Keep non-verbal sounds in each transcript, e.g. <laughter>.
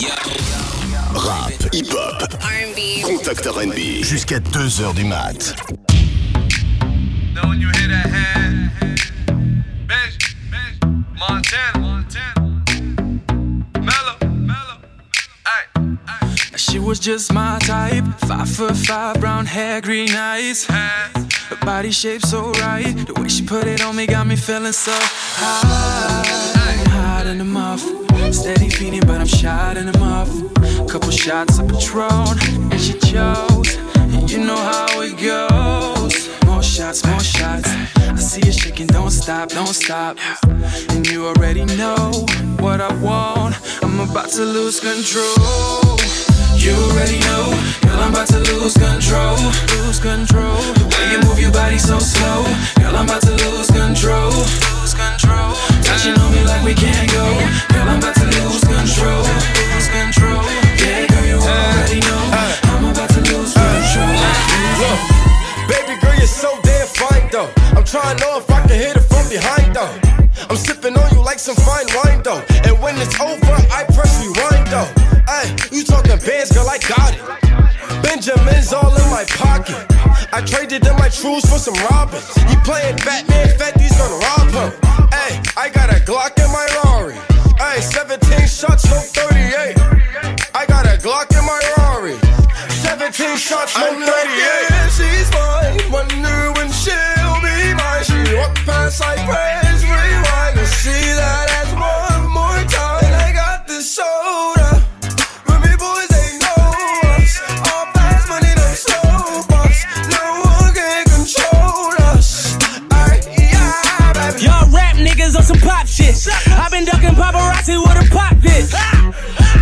Rap, hip-hop, R&B. contact R&B, jusqu'à 2h du mat. She was just my type. Five foot five, brown hair, green eyes. Her body shape so right. The way she put it on me got me feeling so high. Hot in the mouth. Steady feeding, but I'm shot in the mouth. Couple shots of Patron, and she chose. And you know how it goes. More shots, more shots. I see you shaking, don't stop, don't stop. And you already know what I want. I'm about to lose control. You already know, girl, I'm about to lose control. Lose control. The way you move your body so slow, girl, I'm about to lose control. Lose control. Touching on me like we can't go, girl, I'm about to lose control. Lose control. Yeah, girl, you already uh, know, uh, I'm about to lose uh, control. Look, baby girl, you're so damn fine though. I'm trying to know if I can hit it from behind though. I'm sipping on you like some fine wine though. And when it's over, I press rewind though. Hey, you talking bands, girl, I got it. Benjamin's all in my pocket. I traded in my trues for some robins. He playing Batman, Fetty's gonna rob him. Hey, I got a Glock in my Rari. Ay, 17 shots, no 38. I got a Glock in my Rari. 17 shots, no 38. Yeah, she's mine. Wonder when she'll be mine. She walk past like praise niggas on some pop shit. i been ducking paparazzi with a pop this.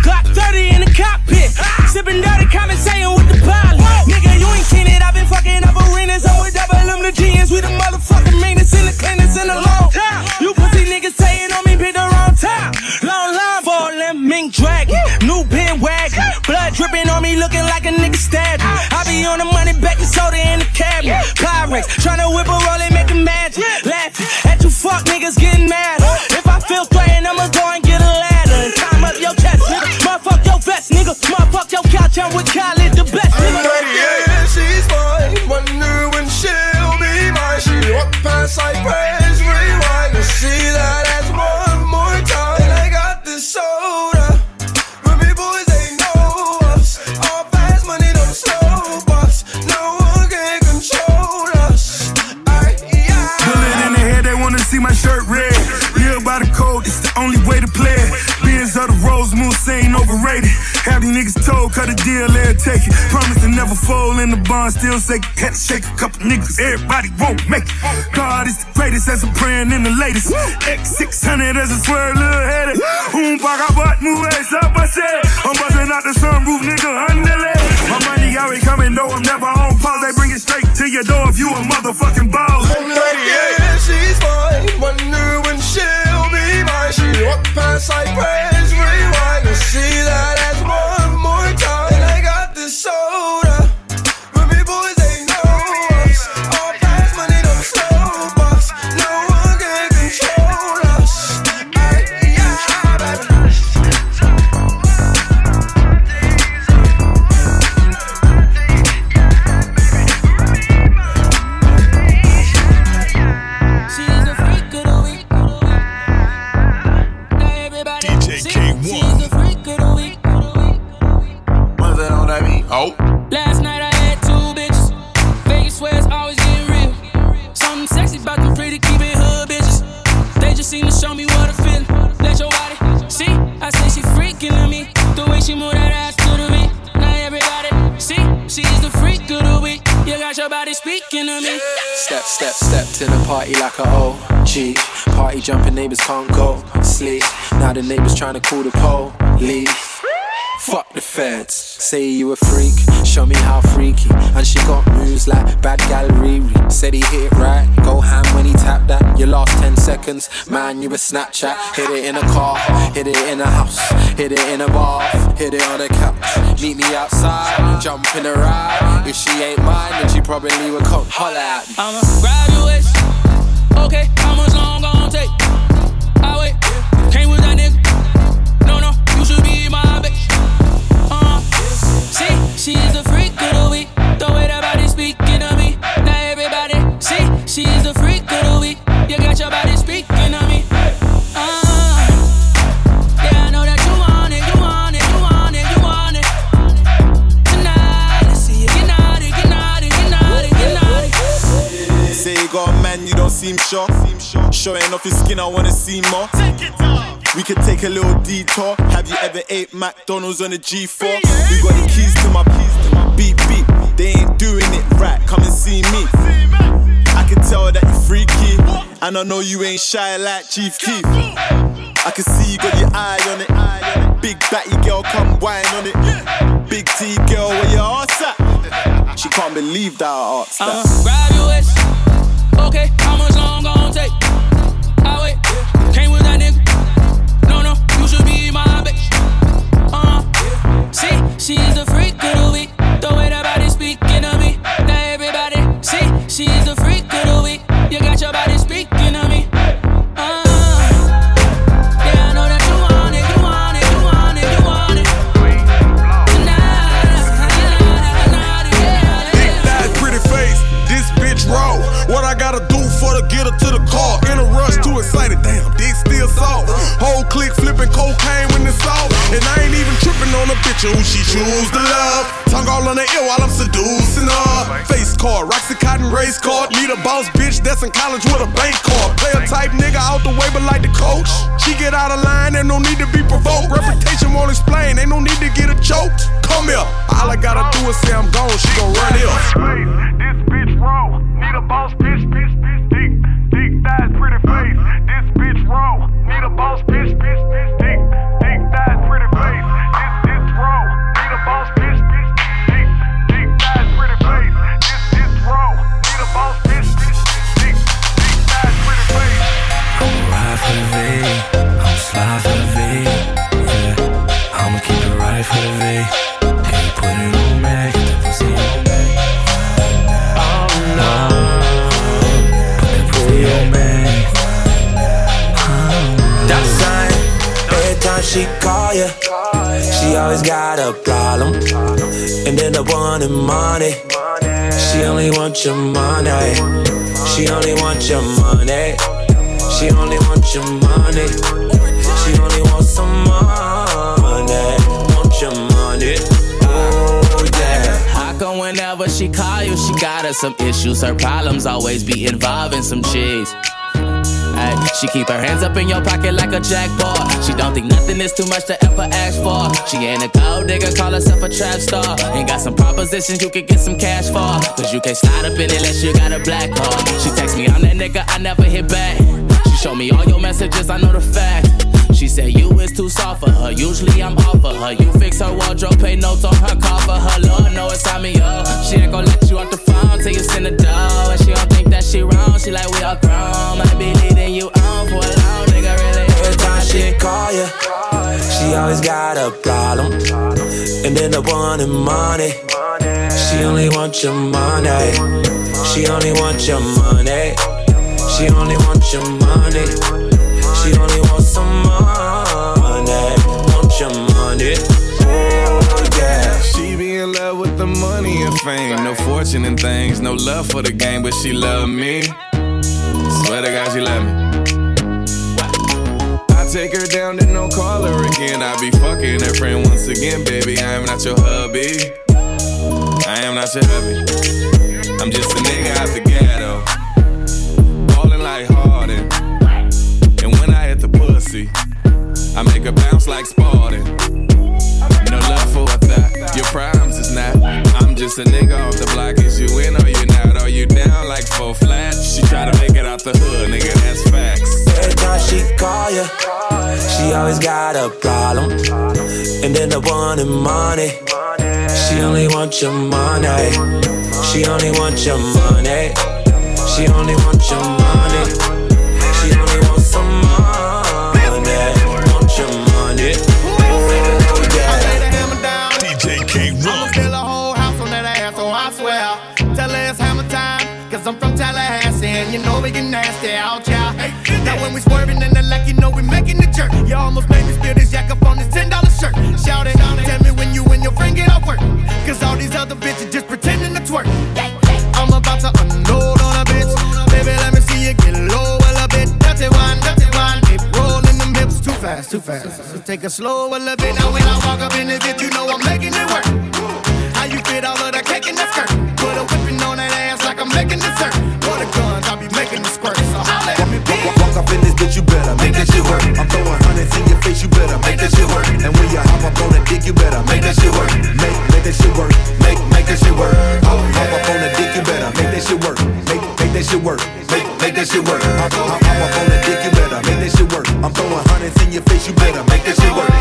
Glock 30 in the cockpit. Sipping dirty, conversating with the pilot. Nigga, you ain't seen it. i been fucking up arenas. I'm with double M the GNs. We the motherfucking meanest in the cleanest in the long time. You pussy niggas saying on me, pick the wrong time. Long line for them mink dragon. New pin wagon. Blood dripping on me, looking like a nigga stabbed. I be on the money, baking soda in the cabinet. Pyrex, tryna whip fold in the bond, still say had to shake a couple niggas. Everybody won't make it. God is the greatest as I'm praying in the latest. X600 as a swear, little headed. Boom, back I butt, move ass up, I said. I'm busting out the sunroof, nigga, underlay. My money always coming, though I'm never on pause. They bring it straight to your door if you a motherfucking boss. Yeah, she's mine. Wonder when she'll be mine. She walk past like praise rewind. And see that Party jumping, neighbors can't go sleep. Now the neighbors trying to call the police. Fuck the feds. Say you a freak, show me how freaky. And she got moves like bad gal Riri. Said he hit it right, go ham when he tapped that. Your last 10 seconds, man, you a Snapchat. Hit it in a car, hit it in a house, hit it in a bath, hit it on a couch. Meet me outside, jump in ride. If she ain't mine, then she probably would come holler at me. I'm a graduate. Okay, how much long gon' take? Seem sure. Showing off your skin, I wanna see more. We could take a little detour. Have you ever ate McDonald's on a G4? We got the keys to my beep beep. They ain't doing it right. Come and see me. I can tell that you're freaky, and I know you ain't shy like Chief Keef. I can see you got your eye on it. Big batty girl, come whine on it. Big T girl, where your ass at? She can't believe that I asked that. Uh, grab your waist. Okay, how much long gon' take? Who she choose to love. Tongue all on the ear while I'm seducing her. Face card, Roxy Cotton race card. Need a boss bitch that's in college with a bank card. Player type nigga out the way, but like the coach. She get out of line and no need to be provoked. Reputation won't explain, ain't no need to get her choked. Come here, all I gotta do is say I'm gone, she gon' run here. This bitch raw, need a boss bitch, bitch, bitch, dick, dick pretty face. This bitch raw, need a boss bitch, bitch, bitch, always got a problem. And then the one in money, she only want your money. She only want your money. She only want your money. She only wants some money. Want your money. Oh yeah. How come whenever she call you, she got her some issues? Her problems always be involving some cheese. She keep her hands up in your pocket like a jackpot. She don't think nothing is too much to ever ask for. She ain't a gold digger, call herself a trap star. Ain't got some propositions you could get some cash for. Cause you can't slide up in it unless you got a black card. She text me, I'm that nigga, I never hit back. She show me all your messages, I know the fact. She said you is too soft for her. Usually I'm off for her. You fix her wardrobe, pay notes on her car for her. Lord know it's on me up. She ain't gon' let you off the phone till you send a dough. And she don't think that she wrong. She like we all grown. Might be leading you on for a long nigga. Really, Every time she call ya, she always got a problem. And then the one in money, she only want your money. She only want your money. She only want your money. No and things. No love for the game, but she love me. Swear to God, she love me. I take her down, then no call her again. I be fucking her friend once again, baby. I am not your hubby. I am not your hubby. I'm just a nigga out the ghetto. Ballin' like Harden. And when I hit the pussy, I make her bounce like Spartan. No love for thought. Your problems is not. I'm just a nigga off the block. Is you in or you not? Are you down like four flat? She try to make it out the hood, nigga. That's facts. Every time she call ya, she always got a problem. And then the one in money, she only want your money. She only want your money. She only want your money. When we swerving and the lack, you know we making the jerk. You almost made me spill this yak up on this $10 shirt. Shout it, tell me when you and your friend get off work. Cause all these other bitches just pretending to twerk. I'm about to unload on a bitch. Baby, let me see you get low a little bit. Dirty one, dirty one. Keep rolling them hips too fast, too fast. So take it slow a little bit. Now when I walk up in this bitch, you know I'm making it work. How you fit all of that cake in that skirt? Put a whipping on that ass like I'm making dessert. Bitch, you better make that shit work. I'm throwing hundreds in your face, you better make that shit work. And when you hop up on the dick, you better make that shit work. Make, make that shit work. Make, make that shit work. Hop, hop up on the dick, you better make that shit work. Make, make that shit work. Make, make that shit work. Hop, hop, hop up on the dick, you better make that shit work. I'm throwing hundreds in your face, you better make that shit work.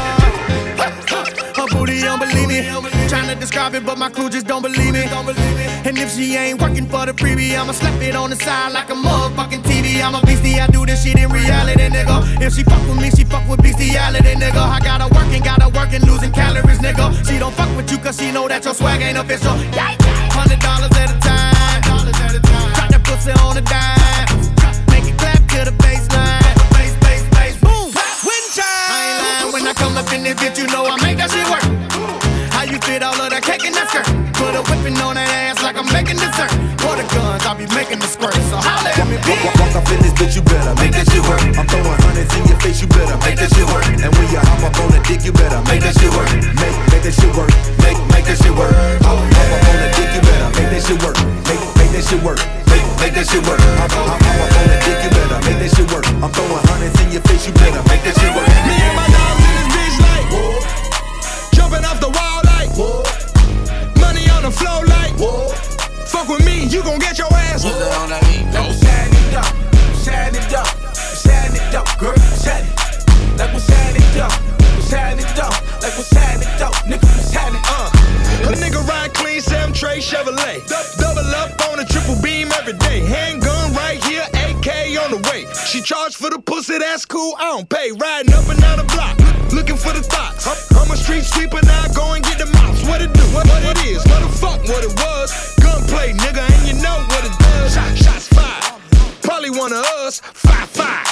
Her booty don't believe me. Trying to describe it, but my crew just don't believe me. And if she ain't working for the freebie, I'ma slap it on the side like a motherfucking TV. I'm a beastie, I do this shit in reality, nigga. If she fuck with me, she fuck with bestiality, nigga. I gotta work and gotta work and losing calories, nigga. She don't fuck with you cause she know that your swag ain't official. Hundred dollars at a time. Drop that pussy on a dime. Make it clap to the baseline. Bass, bass, bass, boom. Wind chime. I ain't lying when I come up in this bitch, you know I make that shit work. How you fit all of that cake in that skirt? Put a whipping on that ass like I'm making dessert. For the guns, I'll be making the better make that shit work. Make, make that shit work. Make, make that shit work. Oh, hop, hop up on the dick, you better make that shit work. Make, make that shit work. Make, make that shit work. Up on the dick, you better make that shit work. I'm throwing hundreds in your face, you better make that shit work. She charged for the pussy, that's cool. I don't pay. Riding up and down the block, looking for the thoughts. I'm a street sweeper now, go and get the mops. What it do? What, what it is? What the fuck? What it was? Gunplay, nigga, and you know what it does. Shot, shots fired. Probably one of us. Five, five.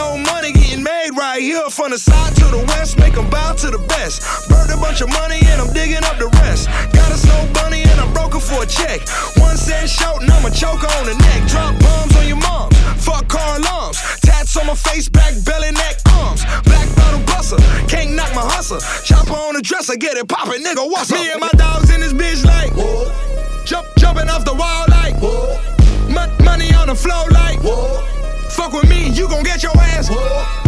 No money getting made right here. From the side to the west, make 'em bow to the best. Burned a bunch of money and I'm digging up the rest. Got a snow bunny and I'm broken for a check. One cent short and I'ma choke her on the neck. Drop bombs on your moms. Fuck car alarms. Tats on my face, back, belly, neck, arms. Black bottle buster. Can't knock my hustle. Chopper on the dresser, get it poppin', nigga. What's up? Me and my dogs in this bitch like. Whoa. Jump, jumping off the wall like. Mon- money on the floor you gon' get your ass. Like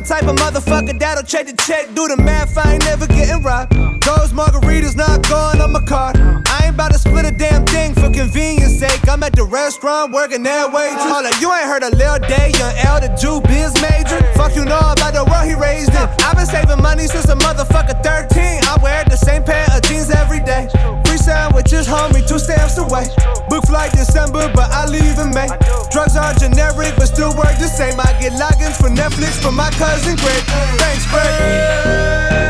A type of motherfucker that'll check the check, do the math, I ain't never getting robbed. Those margaritas not going on my card. I ain't about to split a damn thing for convenience sake. I'm at the restaurant working that way up, you ain't heard of Lil Day, young L, the Jew biz major. Fuck you know about the world he raised in. I've been saving money since a motherfucker 13. I wear the same pair of jeans every day. Free sandwiches, me two stamps away. Book flight December, but I leave in May. Drugs are generic, but still work the same. I get logins for Netflix from my cousin Greg. Thanks, Greg.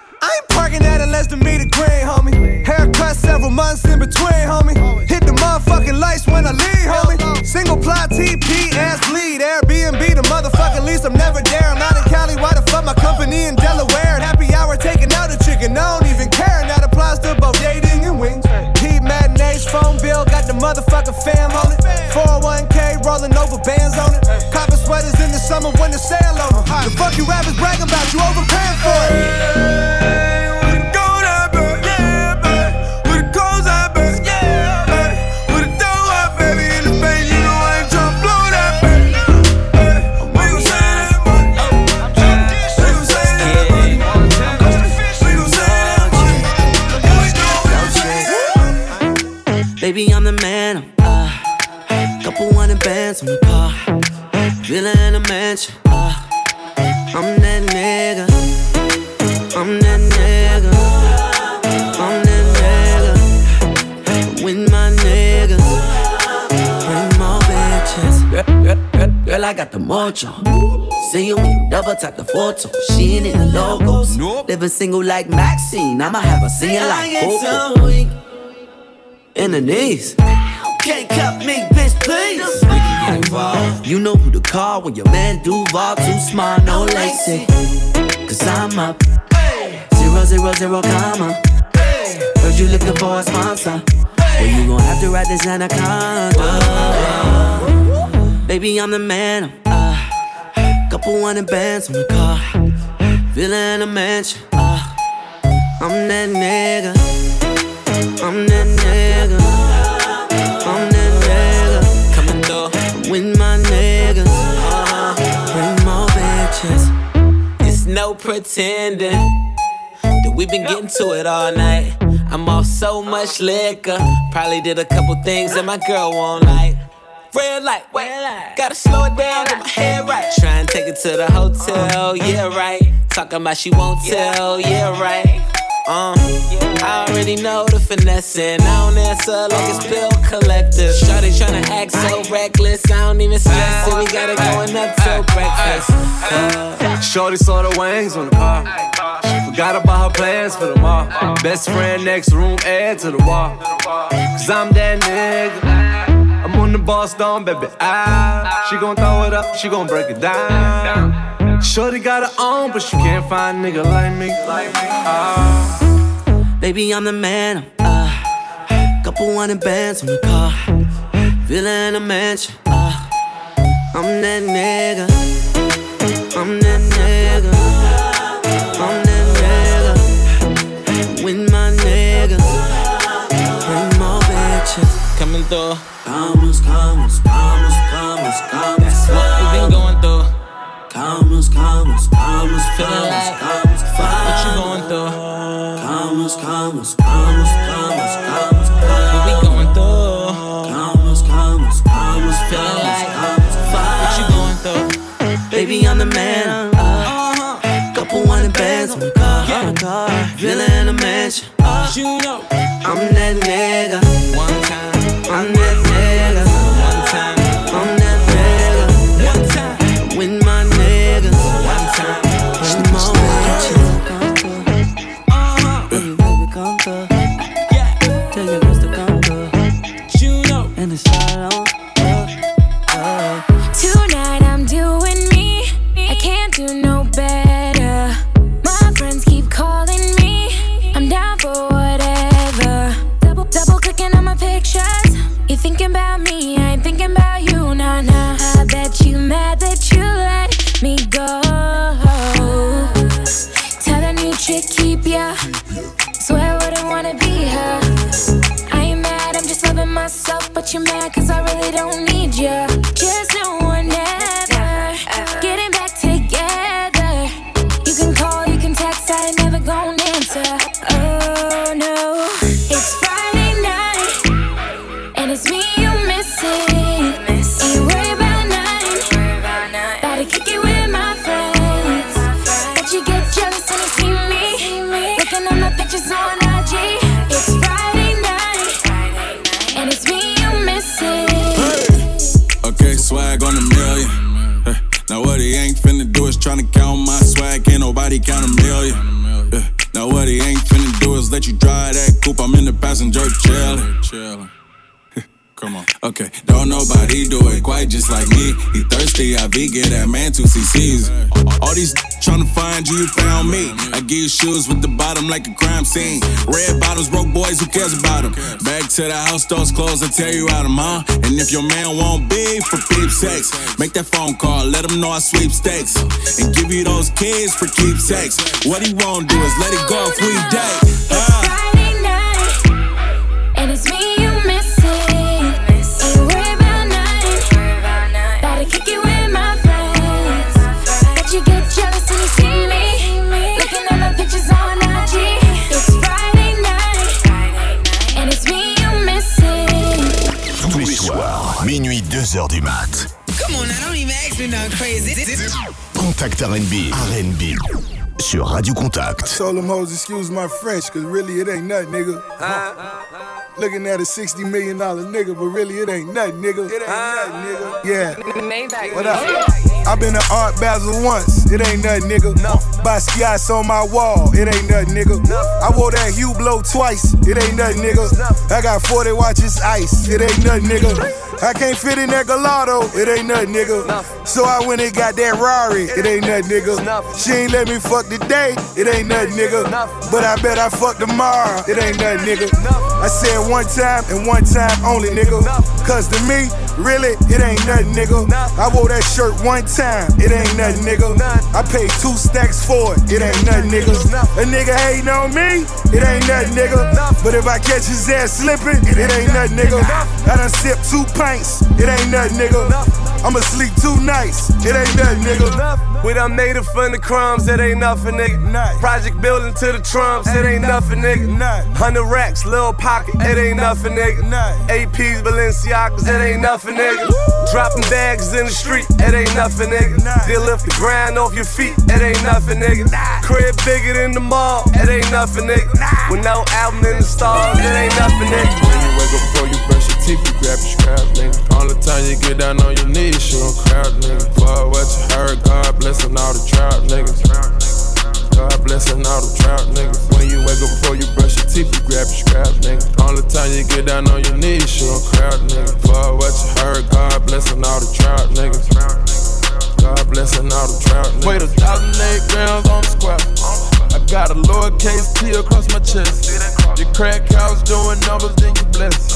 I ain't parking at unless to meet a green, homie. Haircut several months in between, homie. Hit the motherfucking lights when I leave, homie. Single ply TP, ass bleed. Airbnb, the motherfucking lease. I'm never there. I'm not in Cali. Why the fuck my company in Delaware? And happy hour taking out a chicken. I don't even care. And that applies to both dating matinees, phone bill, got the motherfucking fam on it. 401k rolling over bands on it. Copper sweaters in the summer when the sale over. The fuck you rappers bragging about? You overpaying for it. I got the mojo. See you double tap the photo. She ain't in the logos. Nope. Living single like Maxine. I'ma have a singing like Coco in the knees. Can't cut me, bitch, please. We can get involved. You know who to call when your man Duval too smart, no lacy. Cause I'm up. Zero, zero, zero, comma. Heard you looking for a sponsor. Well, you gon' have to ride this anaconda. Baby, I'm the man. I'm Uh, couple hundred bands on the car. Villa in a mansion. Uh, I'm that nigga. I'm that nigga. I'm that nigga. Coming through with my niggas. Uh, bring more bitches. It's no pretending that we've been getting to it all night. I'm off so much liquor. Probably did a couple things that my girl won't like. Red light, red light. Gotta slow it down, get my head right. Try and take it to the hotel, yeah, right. Talking about she won't tell, yeah, right. Uh, I already know the finesse, and I don't answer like it's bill collector. Shawty tryna act so reckless, I don't even stress it. We got it going up till breakfast. Uh, Shorty saw the wings on the car. She forgot about her plans for the mall. Best friend next room, add to the wall. Cause I'm that nigga. I'm the boss down, baby. Ah, she gon' throw it up, she gon' break it down. Shorty got her own, but she can't find a nigga like me. Uh. Baby, I'm the man. Uh, couple hundred bands on the car. Villa in a mansion. Uh, I'm that nigga. I'm that nigga. I'm that nigga. With my niggas. Bring more bitches. Coming through. Commas, commas, commas, commas, commas. That's what we been going through. Commas, commas, commas, feeling like commas, what you going through? Commas, commas, commas, commas, commas, what we going through? Commas, commas, commas, feeling like what you going through? Baby, I'm the man. Uh, couple hundred bands on the car, on the car, villa in a mansion. Uh, you know, I'm that nigga. Shoes with the bottom like a crime scene. Red bottoms, broke boys, who cares about them? Back to the house, doors closed, I tell you out them, huh? And if your man won't be for peep sex, make that phone call, let him know I sweep stakes. And give you those kids for keepsakes. What he won't do is let it go if we date. 2h du mat. Come on, now don't even ask me nothing crazy. Contact R&B, R&B sur Radio Contact. Told them hoes, excuse my French, cause really it ain't nothing, nigga. Looking at a $60 million nigga, but really it ain't nothing, nigga. It ain't nothing, nigga. Yeah. What up? i been to Art Basel once, it ain't nothing, nigga. No. Basquiat's on my wall, it ain't nothing, nigga. I wore that Hublot twice, it ain't nothing, nigga. I got 40 watches ice, it ain't nothing, nigga. I can't fit in that gelato, it ain't nothing, nigga. So I went and got that Rari, it ain't nothing, nigga. She ain't let me fuck today, it ain't nothing, nigga. But I bet I fuck tomorrow, it ain't nothing, nigga. I said one time and one time only, nigga. Cause to me, really, it ain't nothing, nigga. I wore that shirt one time, it ain't nothing, nigga. I paid two stacks for it, it ain't nothing, nigga. A nigga hating on me, it ain't nothing, nigga. But if I catch his ass slipping, it ain't nothing, nigga. I done sipped two pints, it ain't nothing, nigga. I'ma sleep two nights, it ain't nothing, nigga. We done made it from the crumbs, it ain't nothing, nigga. Project building to the trumps, it ain't nothing, nigga. Hundred racks, little pocket, it ain't nothing, nigga. APs, Balenciagas, it ain't nothing, nigga. Dropping bags in the street, it ain't nothing, nigga. They lift the grind off your feet, it ain't nothing, nigga. Crib bigger than the mall, it ain't nothing, nigga. With no album in the stars, it ain't nothing, nigga. When you wake up before you brush your teeth, you grab your scrap, nigga. All the time you get down on your knees, show 'em crowd, nigga. Fuck what you heard, God blessing all the trap niggas. God blessing all the trap niggas. When you wake up before you brush your teeth, you grab your scrap, nigga. The time you get down on your knees, show 'em crowd, nigga. Fuck what you heard, God blessing all the trap niggas. God blessing all the trap niggas. Weight a thousand eight grams on the squat. I got a lowercase T across my chest. Your crack house doing numbers, then you bless.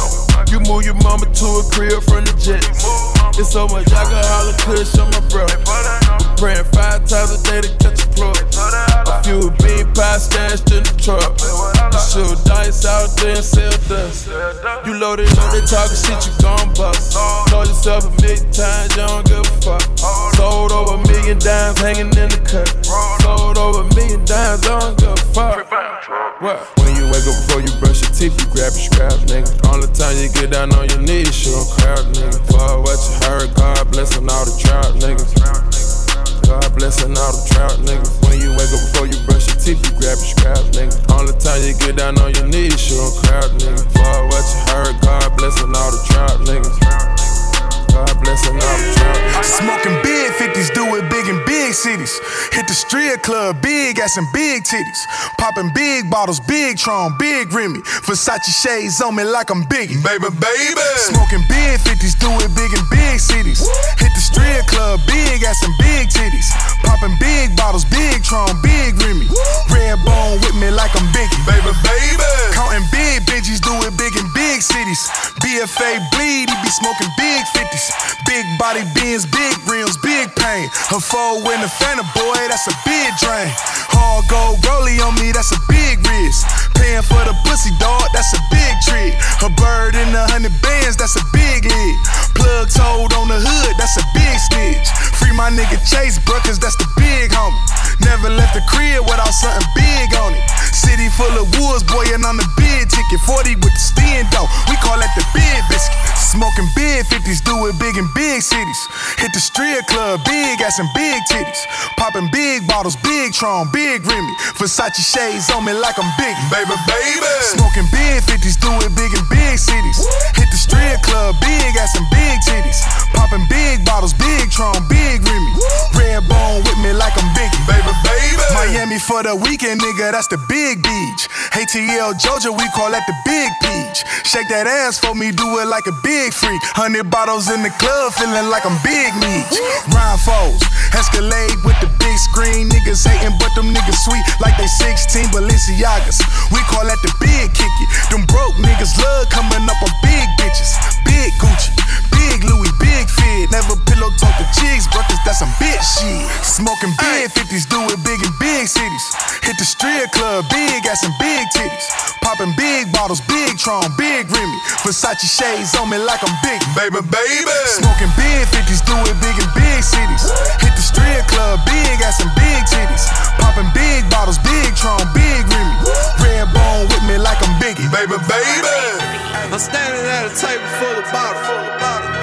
You move your mama to a crib from the jets. It's so much alcohol and kush on my bro. Praying five times a day to catch a plug. A few bean pie stashed in the truck. You shoot dice out there and sell dust. You loaded up, they talking shit, you gon' bust. Told yourself a million times, you don't give a fuck. Sold over a million dimes hanging in the cut. Sold over a million dimes, don't give a fuck. What? When you wake up before you brush your teeth, you grab your scrap, nigga. All the time you get down on your knees, show 'em crowd, nigga. Fuck what you heard, God blessing all the trap niggas. God blessing all the trap niggas. When you wake up before you brush your teeth, you grab your scrap, nigga. All the time you get down on your knees, show 'em crowd, nigga. Fuck what you heard, God blessing all the trap niggas. God blessing all the trap niggas. Smoking big 50s, do it big in big cities. Hit the strip club, big ass and big titties. Popping big bottles, big Tron, big Remy. Versace shades on me like I'm Biggie. Baby, baby. Smoking big 50s, do it big in big cities. Hit the strip club, big ass and big titties. Popping big bottles, big Tron, big Remy. Red bone with me like I'm Biggie. Baby, baby. Counting big bitches, do it big in big cities. BFA bleed, he be smoking big 50s. Big body bins, big rims, big pain. Her foe in the Fanta boy, that's a big drain. Hard gold rollie on me, that's a big risk. Paying for the pussy dog, that's a big trick. Her bird in the hundred bands, that's a big lid. Plug told on the hood, that's a big stitch. Free my nigga Chase, bruh, that's the big homie. Never left the crib without something big on it. City full of woods, boy, and on the big ticket. 40 with the stand though, we call that the big biscuit. Smoking big 50s, do it big in big cities. Hit the strip club, big ass and big titties. Popping big bottles, big Tron, big Remy. Versace shades on me like I'm big. Baby, baby. Smoking big 50s, do it big in big cities. Hit the strip club, big ass and big titties. Popping big bottles, big Tron, big Remy. Red bone with me like I'm Biggie. Baby, baby. Miami for the weekend, nigga, that's the big beach. ATL Georgia, we call that the big peach. Shake that ass for me, do it like a big freak. Hundred bottles in the club, feeling like I'm big. Rhyme foes, Escalade with the big screen. Niggas hating, but them niggas sweet like they 16 Balenciagas. We call that the big kicky. Them broke niggas love coming up on big bitches. Big Gucci, big Louis, big fit. Never pillow talk the cheeks, brothers, that's some bitch shit. Smoking big 50s, do it big in big cities. Hit the strip club, big ass and big titties. Popping big bottles, big Tron, big Remy. Versace shades on me like I'm big, baby, baby. Smoking big 50s, do it big in big cities. Hit the strip club, big ass and big titties. Popping big bottles, big Tron, big Remy. Red bone with me like I'm Biggie, baby, baby. I'm standing at a table full of bottles.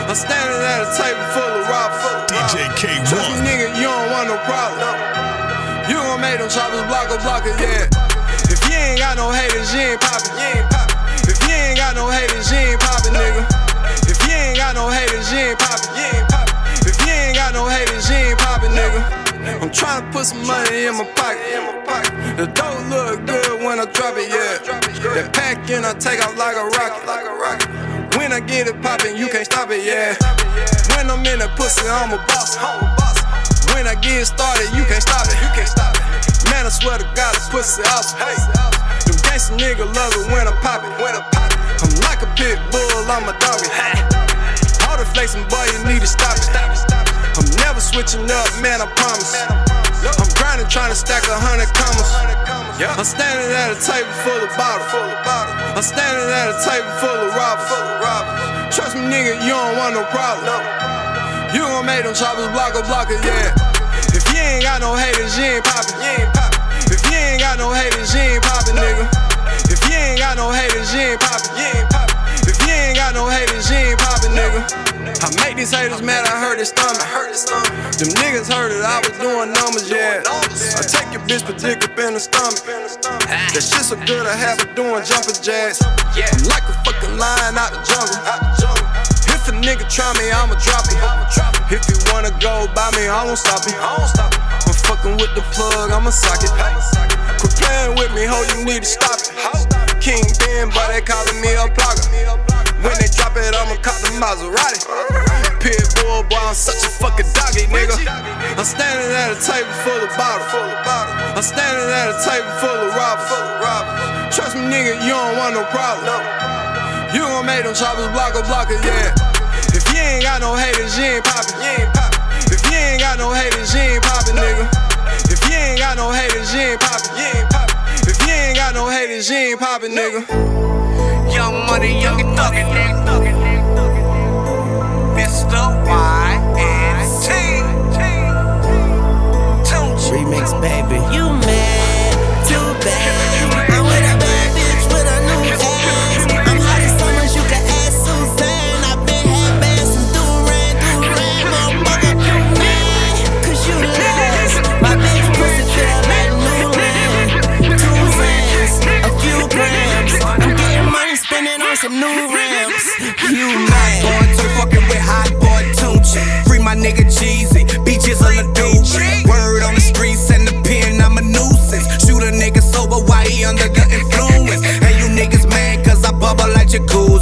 I'm standing at a table full of robbers. DJ Kay-One. Trust me, nigga, you don't want no problem. You gon' make them choppers block a block it, yeah. If you ain't got no haters, you ain't poppin'. If you ain't got no haters, you ain't poppin', nigga. If you ain't got no haters, you ain't poppin'. If you ain't got no haters, you ain't poppin', nigga. I'm tryna put some money in my pocket. The dough look good when I drop it, yeah. That pack in, I take off like a rocket. When I get it poppin', you can't stop it, yeah. When I'm in the pussy, I'm a boss. When I get started, you can't stop it. Man, I swear to God, the pussy awesome. Them gangsta nigga love it when I pop it. I'm like a pit bull, I'm a doggy. All the flexing, boy, you need to stop it. Never switching up, man, I promise. I'm grinding, trying to stack a hundred commas. I'm standing at a table full of bottles. I'm standing at a table full of robbers. Trust me, nigga, you don't want no problem. You gon' make them choppers block a blocker, yeah. If you ain't got no haters, you ain't poppin'. If you ain't got no haters, you ain't poppin', nigga. If you ain't got no haters, you ain't poppin'. If you ain't got no haters, you ain't poppin', nigga. I make these haters mad, I hurt his stomach. Them niggas heard it, I was doing numbers, yeah. I take your bitch, but dick up in the stomach. That shit so good, I have her doing jumping jacks. I'm like a fucking lion out the jungle. If a nigga try me, I'ma drop it. If you wanna go by me, I won't stop it. I'm fucking with the plug, I'ma sock it. Quit playing with me, ho, you need to stop it. King Ben, but they calling me a blogger. When they drop it, I'ma cop the Maserati. Pit bull, boy, I'm such a fucking doggy, nigga. I'm standing at a table full of bottles. I'm standing at a table full of robbers. Trust me, nigga, you don't want no problem. You gon' make them choppers block a blocker, yeah. If you ain't got no haters, you ain't poppin'. If you ain't got no haters, you ain't poppin', nigga. If you ain't got no haters, you ain't poppin'. If you ain't got no haters, you ain't poppin', nigga. Young money, young and thuggin', nigga. Mr. Y Remix, baby. You mad,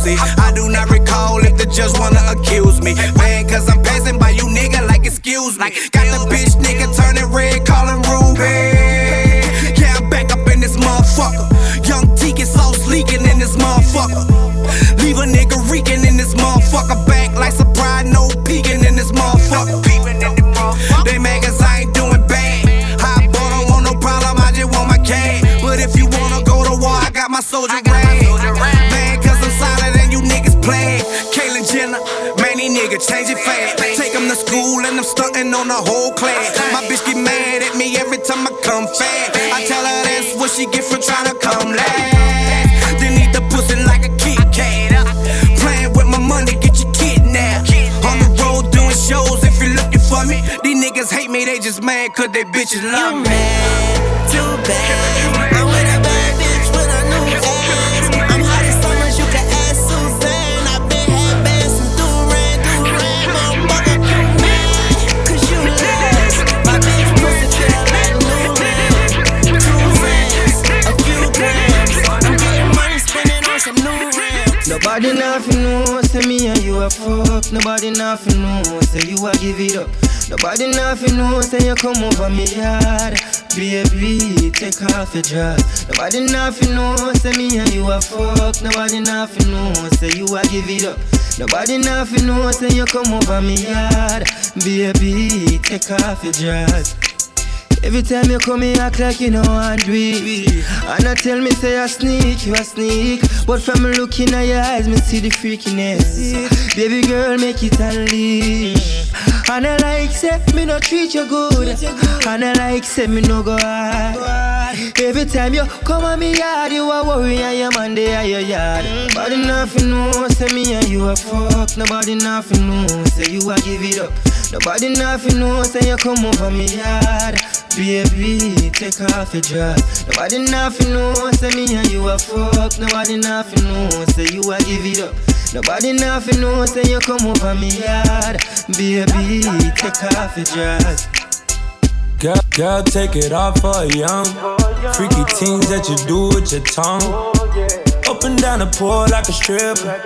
I do not recall if the judge wanna accuse me. Man, cause I'm passing by you nigga like excuse me. Got the bitch nigga turning red, calling Ruby. Yeah, I'm back up in this motherfucker. Young T get sauce leaking in this motherfucker. These it fast. Take them to school and I'm stunting on the whole class. My bitch get mad at me every time I come fast. I tell her that's what she get for trying to come last. Then eat the pussy like a Kit Kat. Playing with my money, get you kidnapped. On the road doing shows if you're looking for me. These niggas hate me, they just mad cause they bitches love me. Too bad Nobody nothing know, say me and you a fuck. Nobody nothing know, say you a give it up. Nobody nothing know, say you come over me yard. Baby, take off your dress. Nobody nothing know, say me and you a fuck. Nobody nothing know, say you a give it up. Nobody nothing know, say you come over me yard. Baby, take off your dress. Every time you come here, act like you know I do it. And I tell me, say I sneak, you a sneak. But from looking at your eyes, me see the freakiness. Baby girl, make it unleash. And I like, say, me no treat you good. And I like, say, me no go hard. Every time you come on me yard, you a worry and your man they are your yard. Nobody nothing know, say me and you a fuck. Nobody nothing know, say you a give it up. Nobody nothing know, say you come over me yard. Baby, take off your dress. Nobody nothing know, say me and you a fuck. Nobody nothing know, say you a give it up. Nobody nothing know, say you come over me yard. Baby, take off your dress. Girl, girl, take it off for young. Freaky things that you do with your tongue. Up and down the pool like a stripper.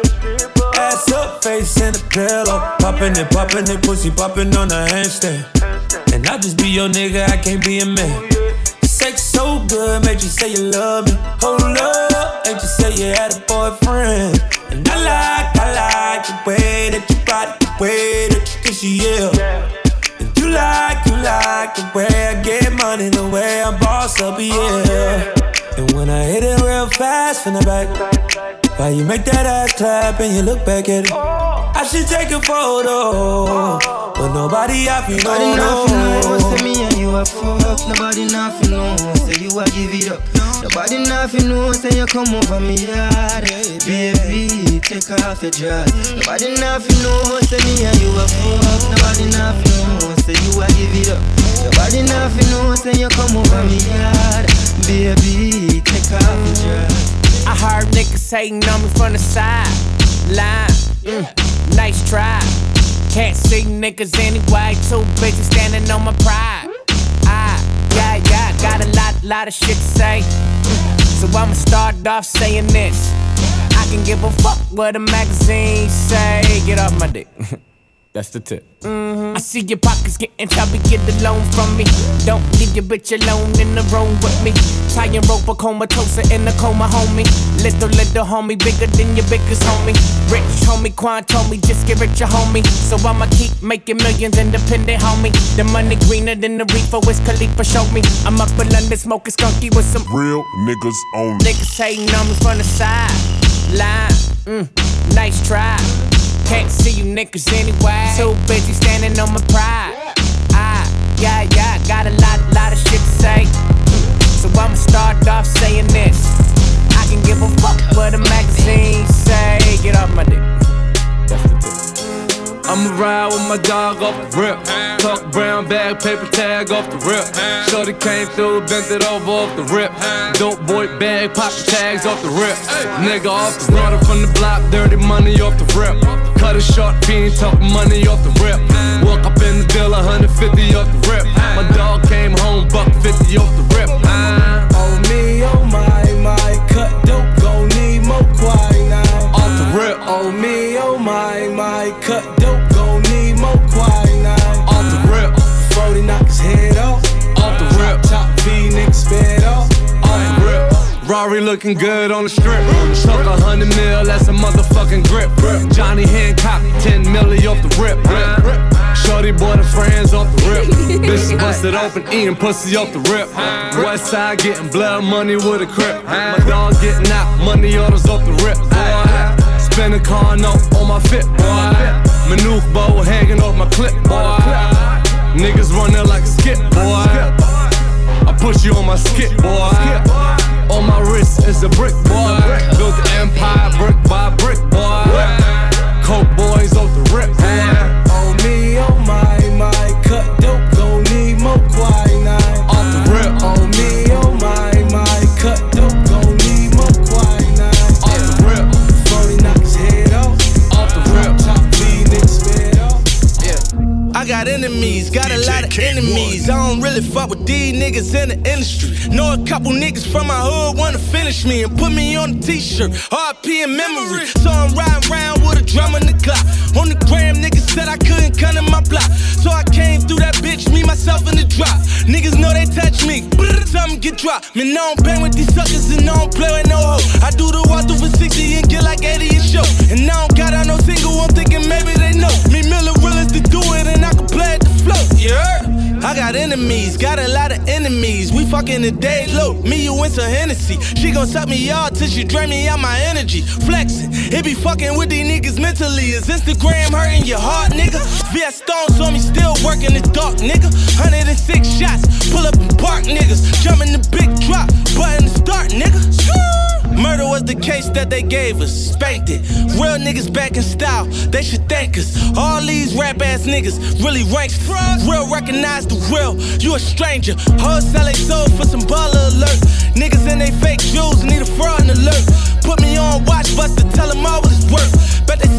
Ass up, face in the pillow. Popping it, popping it, pussy popping on the handstand. And I just be your nigga, I can't be a man. Sex so good, made you say you love me. Hold up, ain't you say you had a boyfriend. And I like, I like the way that you body, the way that you kiss yeah. You like, you like the way I get money, the way I boss up, yeah. And when I hit it real fast from the back, why you make that ass clap and you look back at it? I should take a photo, but nobody off you Nobody know. nothing know, say me and you a fuck. Nobody nothing know, say you are give it up. Nobody nothing know, say you come over me yard. Baby, take off your dress. Nobody nothing know, say me and you a fuck. Nobody nothing know, say you are give it up. Nobody nothing know, say you come over me yard. Baby, I heard niggas hating on me from the side. Line, mm, nice try. Can't see niggas anyway, too busy standing on my pride. Ah, yeah, yeah, got a lot, lot of shit to say. So I'ma start off saying this. I can give a fuck what the magazine say. Get off my dick. <laughs> That's the tip. mm I see your pockets getting chubby, get the loan from me. Don't leave your bitch alone in the room with me. Try and rope a comatose in the coma, homie. Little, little homie, bigger than your biggest homie. Rich homie, Quan told me, just get richer, homie. So I'ma keep making millions independent, homie. The money greener than the reefer, Wiz Khalifa showed me. I'm up in London smoking skunky with some Real niggas only. Niggas hating on me from the side. Line, mm, nice try. Can't see you niggas anyway. Too busy standing on my pride. Ah, yeah, yeah, got a lot, lot of shit to say. So I'ma start off saying this. I can give a fuck what the magazines say. Get off my dick. I'ma ride with my dog off the rip. Tuck brown bag, paper tag off the rip. Shorty came through, bent it over off the rip. Dope boy bag, pop the tags off the rip. Nigga off the water from the block, dirty money off the rip. Cut it short, fiend, talk money off the rip. Walk up in the deal, 150 off the rip. My dog came home, buck 50 off the rip. Oh me, oh my, my, cut dope, gon' need more quinine. Off the rip. Oh me, oh my, my, cut dope, V, nigga sped off. Off the rip. Rari looking good on the strip. Chuck a hundred mil, that's a motherfucking grip. Johnny Hancock, 10 milli off the rip. Shorty boy, the friends off the rip. Bitches busted open, eating pussy off the rip. West side getting blood money with a crip. My dog getting out, money orders off the rip. Boy. A car note on my fit, boy. Manuk bow hanging off my clip, boy. Niggas running like a skip, boy. Push you on my skip, boy. On my wrist is a brick, boy. Built the empire brick by brick, boy. Coke boys off the rip, boy. Oh me, oh my, my, cut dope, gon' need more quinine. Got enemies, got a lot of enemies. I don't really fuck with these niggas in the industry. Know a couple niggas from my hood wanna finish me and put me on a t-shirt. RP in memory. So I'm riding around with a drum in the clock. On the gram, niggas said I couldn't come in my block. So I came through that bitch, me, myself, in the drop. Niggas know they touch me. Something get dropped. Man, I don't bang with these suckers and I don't play with no hoe. I do the walk through for 60 and get like 80 a show. And I don't got out no single, I'm thinking maybe they know. Me, Miller, realist to do it and I can play at the float. Heard? I got enemies, got a lot of enemies. We fucking the day low. Me, you and some Hennessy. She gon' suck me out till she drain me out my energy. Flexing, it be fucking with these niggas mentally. Is Instagram hurting your heart, nigga? VS Stone saw me still working the dark, nigga. 106 shots, pull up and park, niggas. Jump in the big drop, button to start, nigga. Murder was the case that they gave us, spanked it. Real niggas back in style, they should thank us. All these rap ass niggas really ranks. Real recognize the real, you a stranger. Wholesale they sold for some baller alert. Niggas in they fake jewels need a fraud alert. Put me on watch bust to tell them all what it's worth. Bet they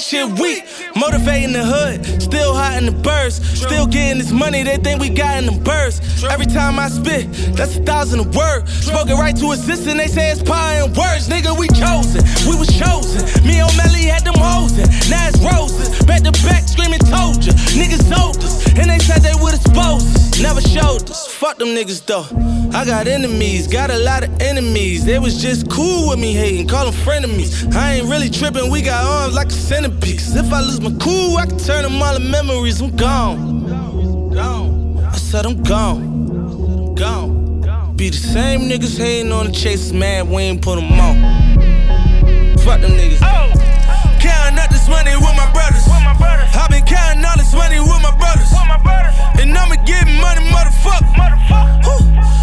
shit weak. Motivating the hood, still hot in the burst. Still getting this money, they think we got in the burst. Every time I spit, that's a thousand a word. Spoken right to assistant, they say it's pie in words. Nigga, we chosen, we was chosen. Me and Melly had them hosen, now it's roses. Back to back, screaming, told ya. Niggas sold us, and they said they would expose us. Never showed us. Fuck them niggas though. I got enemies, got a lot of enemies. They was just cool with me hating, call them frenemies. I ain't really tripping, we got arms like a centipede. if I lose my cool, I can turn them all to memories. I'm gone. Gone. I said I'm gone. Gone. Be the same niggas hating on the chasers, man. We ain't put them on. Fuck them niggas. Counting up this money with my brothers. I've been counting all this money with my brothers. And I'ma get money, motherfucker. Woo,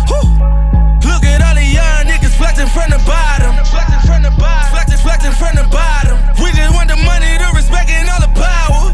woo. Look at all the flexing from the bottom. Flexing from the bottom. Flexing, flexing from the bottom. We just want the money, the respect, and all the power.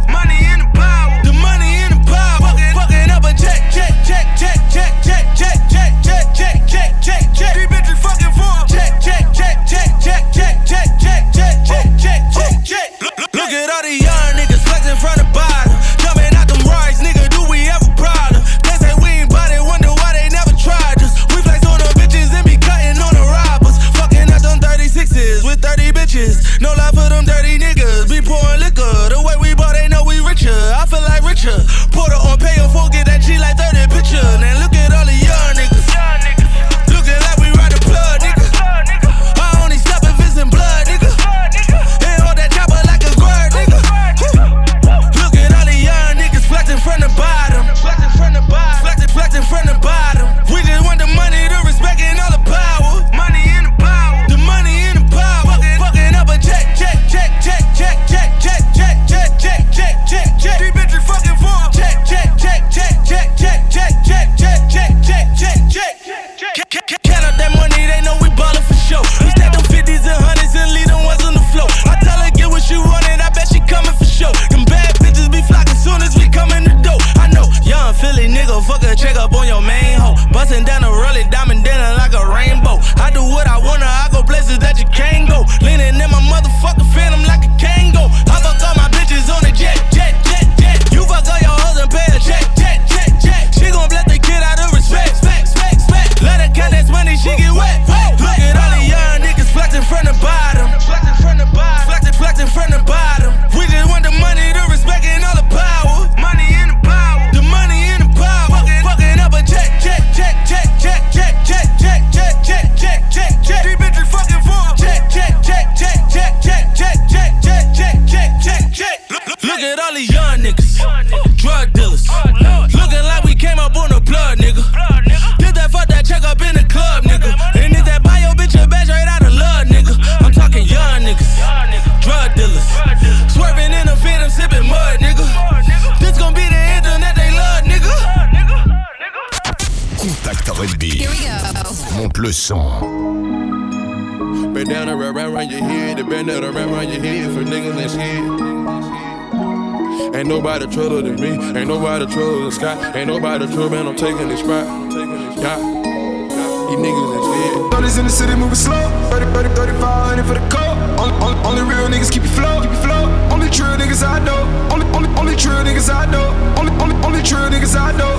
Brothers in the city moving slow. 30, 30, 3500 for the coat. Only, only, only real niggas keep you flow. Keep you flow. Only true niggas I know. Only, only, only true niggas I know. Only, only, only true niggas I know.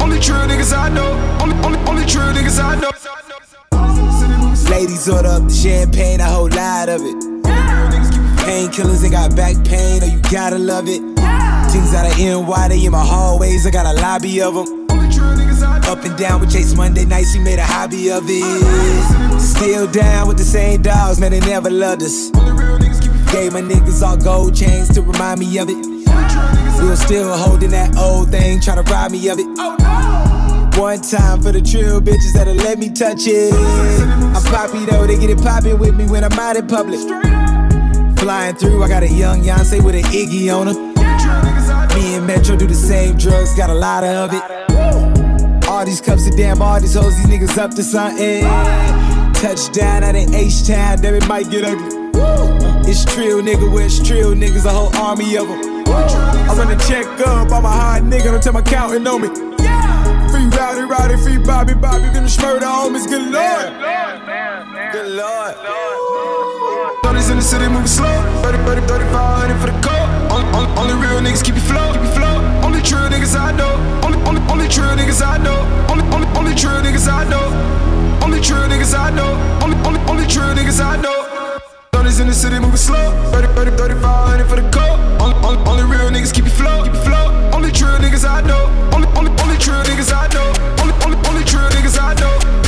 Only true niggas I know. Only, only, only true niggas I know. Ladies order up the champagne, a whole lot of it. Painkillers ain't got back pain, or you gotta love it. Things out of NY, they in my hallways, I got a lobby of them. Up and down with Chase Monday nights, he made a hobby of it. Still down with the same dogs, man, they never loved us. Gave my niggas all gold chains to remind me of it. We were still holding that old thing, try to rob me of it. One time for the trill bitches that'll let me touch it. I'm poppy though, they get it poppin' with me when I'm out in public. Flying through, I got a young Beyonce with an Iggy on her. Me and Metro do the same drugs, got a lot of it. All these cups of damn, all these hoes, these niggas up to something. Touchdown out in H-Town, damn it might get ugly. It's trill nigga, where it's trill niggas, a whole army of them. I run the check up, I'm a hot nigga, don't tell my counting on me. Free Rowdy, Rowdy, free Bobby, Bobby, them murder homies, good lord. Good lord. Brothers in the city moving slow. 30, 30, 3500 for the coat. Only, only, only real niggas keep you flow, keep you flow. True niggas I know. Only, only, only true niggas I know. Only, only, only true niggas I know. Only true niggas I know. Only, only, only true niggas I know. Brothers in the city moving slow. 30, 30, 3500 for the coat. Only, only, only real niggas keep you flow, keep you flow. Only true niggas I know. Only, only, only true niggas I know. Only, only, only true niggas I know.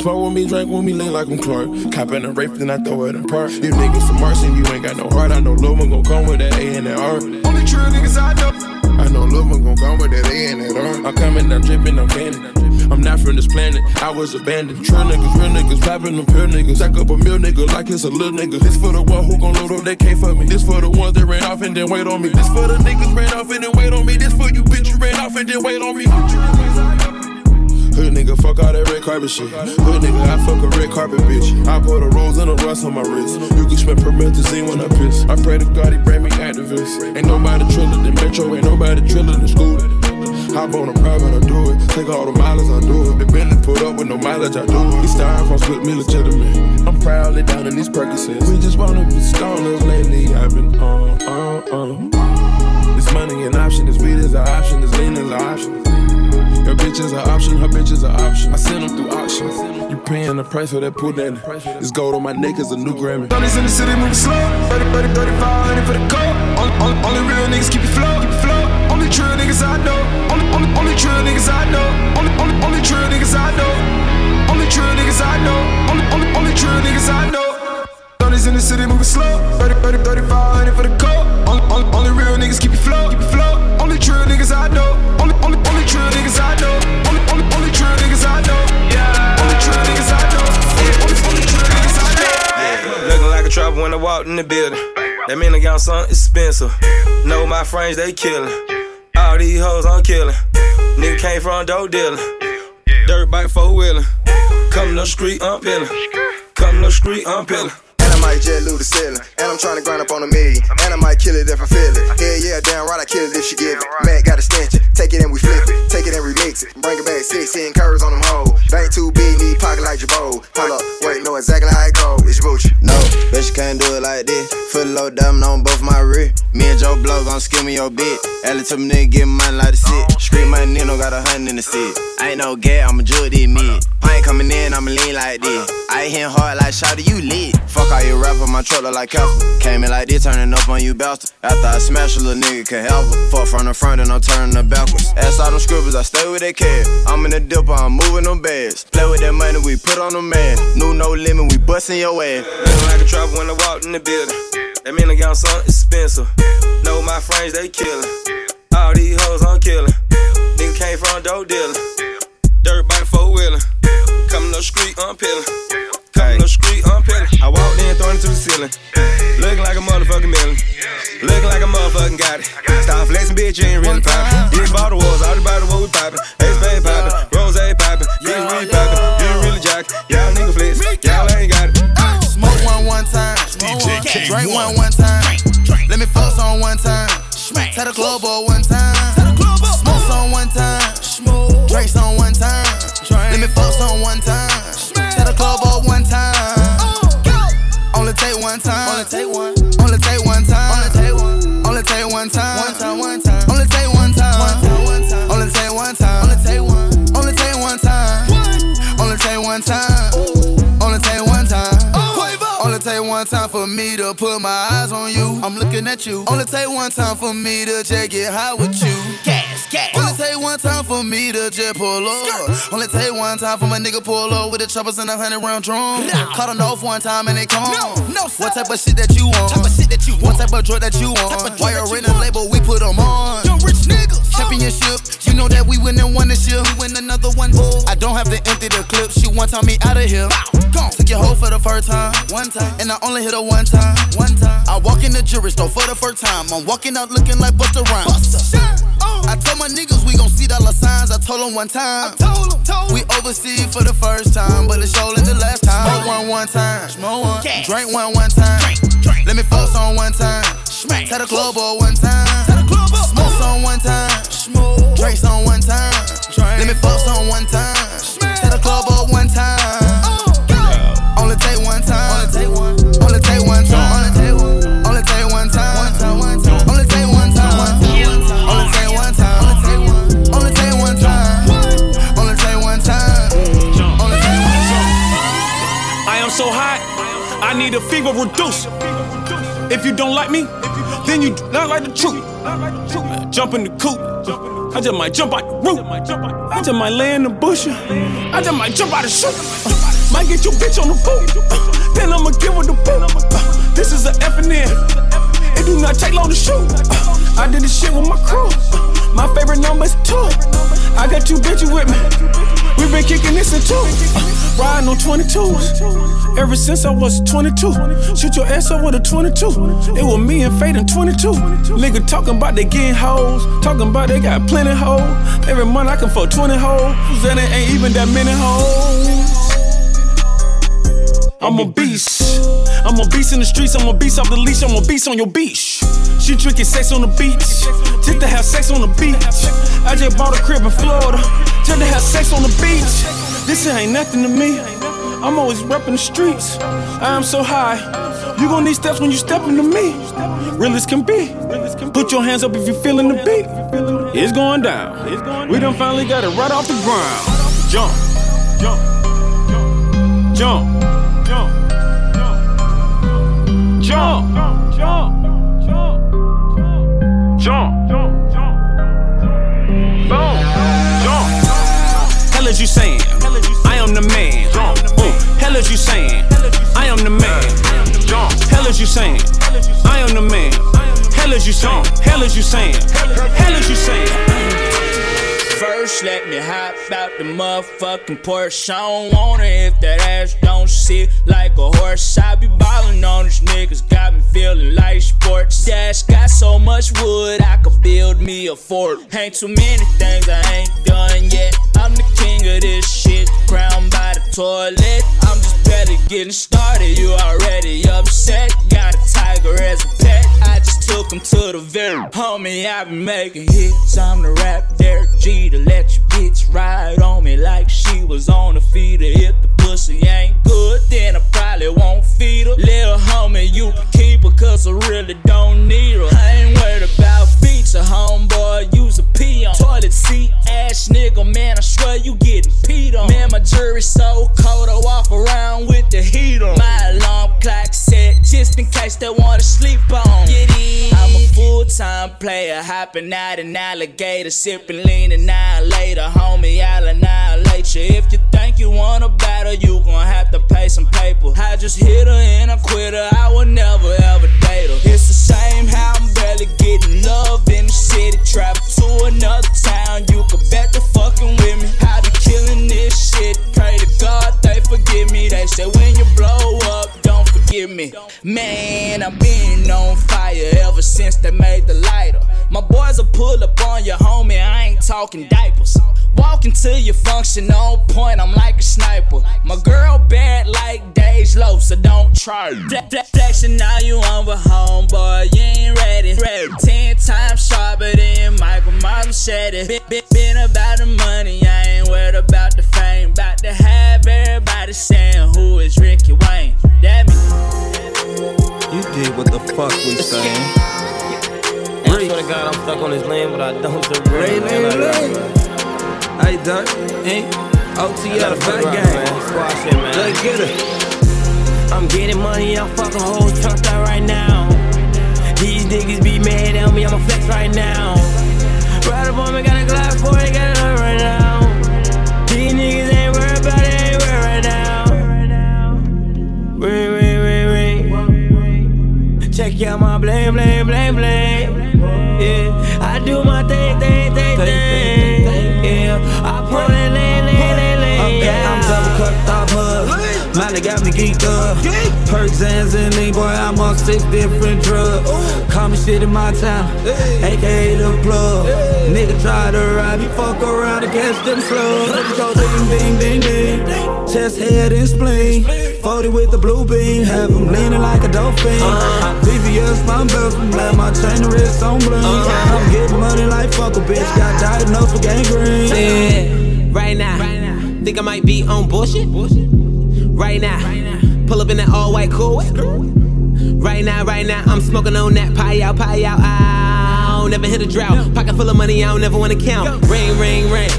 Smoke with me, drink with me, lean like I'm Clark. Cop in a rape, then I throw it in park. You niggas some marks and you ain't got no heart. I know Lil' one gon' come with that A and that R. Only true niggas I know. I know Lil' one gon' come with that A and that R. I'm coming, I'm dripping, I'm candy. I'm not from this planet, I was abandoned. True niggas, real niggas, poppin' them pure niggas. Stack up a meal nigga like it's a little nigga. This for the one who gon' load up that K for me. This for the ones that ran off and then wait on me. This for the niggas ran off and then wait on me. This for you bitch, you ran off and then wait on me. Hood nigga, fuck all that red carpet shit. Hood nigga, I fuck a red carpet bitch. I put a rose and a rust on my wrist. You can smell promethazine when I piss. I pray to God he bring me activists. Ain't nobody triller than Metro, ain't nobody triller than school. Hop on a private, I do it. Take all the mileage, I do it. The Bentley put up with no mileage, I do it. These styrofoams with me legitimate. I'm proudly down in these Percocets. We just wanna be stoners lately. I've been on, on, on. This money an option, this weed is an option, this lean is an option. Your bitch is an option, her bitch is an option. I send them through auctions. You paying the price for that pull daddy. This gold on my neck is a new Grammy. Brothers in the city moving slow. 30, 30, 3500 for the coat. Only, only, only real niggas keep it flow, keep you flow. Only true niggas I know. Only, only, only true niggas I know. Only, only, only true niggas I know. Only true niggas I know. Only, only, only true niggas I know. Brothers in the city moving slow. 30, 30, 3500 for the coat. Only, only, only real niggas keep you flow, keep you flow. Only true niggas I know. Only, only, only true niggas I know. Only, only, only true niggas I know. Yeah. Only true niggas I know. Only, only, only true niggas I know. Looking like a trapper when I walked in the building. That mean I got something expensive. Know my frames, they killin'. All these hoes I'm killin'. Nigga came from dope dealing. Dirt bike four wheeling. Come to the street, I'm peeling. Come to the street, I'm peeling. Might the ceiling. And I'm trying to grind up on a million. And I might kill it if I feel it. Yeah, yeah, damn right, I kill it if she give it. Mac got a stench. Take it and we flip it. Take it and remix it. Bring it back 16 curves on them hoes. Bank too big, need pocket like Jabot. Hold up, wait, know exactly how it go. It's Gucci. No, bitch, you can't do it like this. Foot low diamond on both my rear. Me and Joe Blow gon' skill me your bit. Ellie told me nigga get money like a sit. Street money, nigga got a hundred in the. I ain't no gay, I'ma jug this mid. Pint coming in, I'ma lean like this. I hitting hard like shouty, you lit. Fuck all you rapper, my look like Casper. Came in like this, turning up on you bastard. After I smash a little nigga can help her. Fuck from the front and I'm turning the backwards. Ass all them scribbles, I stay with that cash. I'm in the dipper, I'm moving them bags. Play with that money, we put on the man. New no limit, we bustin' your ass. Like a trapper when I walked in the building. That mean I got something expensive. Know my friends, they killin'. All these hoes I'm killin'. Nigga came from a dope dealer. Dirt bike four wheeling. Coming up street, I'm peeling unpetty. I walked in, throwing it to the ceiling. Looking like a motherfucking million. Looking like a motherfucking got it. Stop flexing, bitch, you ain't really poppin'. These bottle walls, all the bottle what we poppin'. Ace Bay poppin', Rose poppin', bitch, we poppin'. You really jockin'. Y'all nigga flex, y'all ain't got it. Smoke one one time, drink one one time. Let me fuck on one time. Tell the club all one time. Smoke on one time. Drink on one time. Let me fuck on one time. one time. Only take one. Only take one time. Only take one. Only take one time. For me to put my eyes on you. I'm looking at you. Only take one time for me to just get high with you. Gas, gas. Only take one time for me to just pull up. Only take one time for my nigga pull up with the choppers and a hundred round drum. Caught on off one time and they come. No, no, what type of shit that you want? Type of shit that you want. What type of drug that you want? Why you in a label? We put them on. Young rich niggas. Championship. You know that we win and won this year. We win another one. I don't have to empty the clip. She one time me out of here. Took your hoe for the first time. One time. And I only hit her one time. One time. I walk in the jury store for the first time. I'm walking out looking like Busta Rhymes. Oh. I told my niggas we gon' see dollar signs. I told them one time. I told them, told We overseas for the first time, but it's showing the last time. Smoke one one time. Smoke one. Drink one one time. Let me fuck on one time. Tell the club boy one time. Smoke on one time. Drink on one time. Let me fuck on one time. Tell the club boy one time. Only take one time. Only take one. Only take one time. Only take one. Only take one time. One time. One time. Only take one time. One time. Only take one time. Only take one. Only take one time. Only take one time. Only take one time. I am so hot, I need a fever reducer. If you don't like me, then you not like the truth. Jump in the coop. I just might jump out the roof. I just might lay in the bush. I just might jump out the shoot. Uh, might get your bitch on the boot. Uh, then I'ma give her the boot. Uh, this is an F and N. It do not take long to shoot. I did this shit with my crew. My favorite number is two. I got two bitches with me. We been kicking this in two. Uh, riding on 22s. Ever since I was 22. Shoot your ass up with a 22. It was me and Fade in 22. Nigga talking about they getting hoes. Talking about they got plenty hoes. Every month I can fuck 20 hoes. Then it ain't even that many hoes. I'm a beast. I'm a beast in the streets. I'm a beast off the leash. I'm a beast on your beach. She drinking sex on the beach. Just to have sex on the beach. I just bought a crib in Florida. Just to have sex on the beach. This ain't nothing to me. I'm always repping the streets. I am so high. You gon' need steps when you step into me. Real as can be. Put your hands up if you're feeling the beat. It's going down. We done finally got it right off the ground. Jump, jump, jump, jump, jump, jump, jump, jump, boom, jump. Hell is you saying? I am the man. Hell is you saying? I am the man. Hell is you saying? I am the man. Hell is you saying? Hell is you saying? Hell is you saying? First, let me hop out the motherfucking Porsche. I don't want it if that ass don't sit like a horse. I be ballin' on these niggas, got me feeling like sports. Dash got so much wood, I could build me a fort. Ain't too many things I ain't done yet. I'm the king of this shit, crowned by the toilet. I'm just barely getting started, you already upset. Got a tiger as a pet, I took to the vet. Homie, I been making hits, I'm the rap Derek Jeter let your bitch ride on me like she was on the feeder. If the pussy ain't good, then I probably won't feed her. Little homie, you can keep her, cause I really don't need her. I ain't worried about feature, homeboy, use a pee on. Toilet seat ass nigga, man, I swear you getting peed on. Man, my jury's so cold, I walk around with the heat on. My alarm clock just in case they wanna sleep on. I'm a full time player, hopping out an alligator, sipping lean and later. Homie, I'll annihilate you. If you think you wanna battle, you gon' have to pay some paper. I just hit her and I quit her, I would never ever date her. It's the same how I'm barely getting love in the city. Travel to another town, you can bet the fucking with me. I be killing this shit, pray to God they forgive me. They say when you blow forgive me. Man, I've been on fire ever since they made the lighter. My boys will pull up on your homie, I ain't talking diapers. Walking to your function on point, I'm like a sniper. My girl bad like Dage Low, so don't try. Flexing now you on with homeboy, you ain't ready. Ten times sharper than Michael Martin. Been, been, been about the money, I ain't worried about the fame. About to have everybody saying who is Ricky Wayne. You did what the fuck we saying. I swear to God, I'm stuck on this lane, but I don't surrender. man. Like, Hey, Duck. Hey. OT out of fat game. Squash it, man. Let's get it. I'm getting money, I'm fucking hoes turned out right now. These niggas be mad at me, I'ma flex right now. Ride up on me, got a 40, got it up right ring, ring. Check out my blame, blame, blame, blame. Yeah, I do my thing, thing, thing, thing. Yeah, I pull it, lane, lane, lane, lane. Yeah, I'm double cut, top hood. Molly got me geeked up. Perks and lean, boy, I'm on six different drugs. Call me shit in my town, aka the plug. Nigga try to ride me, fuck around and catch them slugs. Go ding, ding, ding, ding. Chest, head, and spleen. 40 with the blue beam, have him leaning like a dolphin. VVS, my best, let my chain wrist on bling. I'm getting money like fuck a bitch, got diagnosed with gangrene. Yeah, right now. Think I might be on bullshit? Right now. Pull up in that all white cool. Right now, right now, I'm smoking on that pie out, pie out. I don't never hit a drought. Pocket full of money, I don't never wanna count. Ring, ring, ring.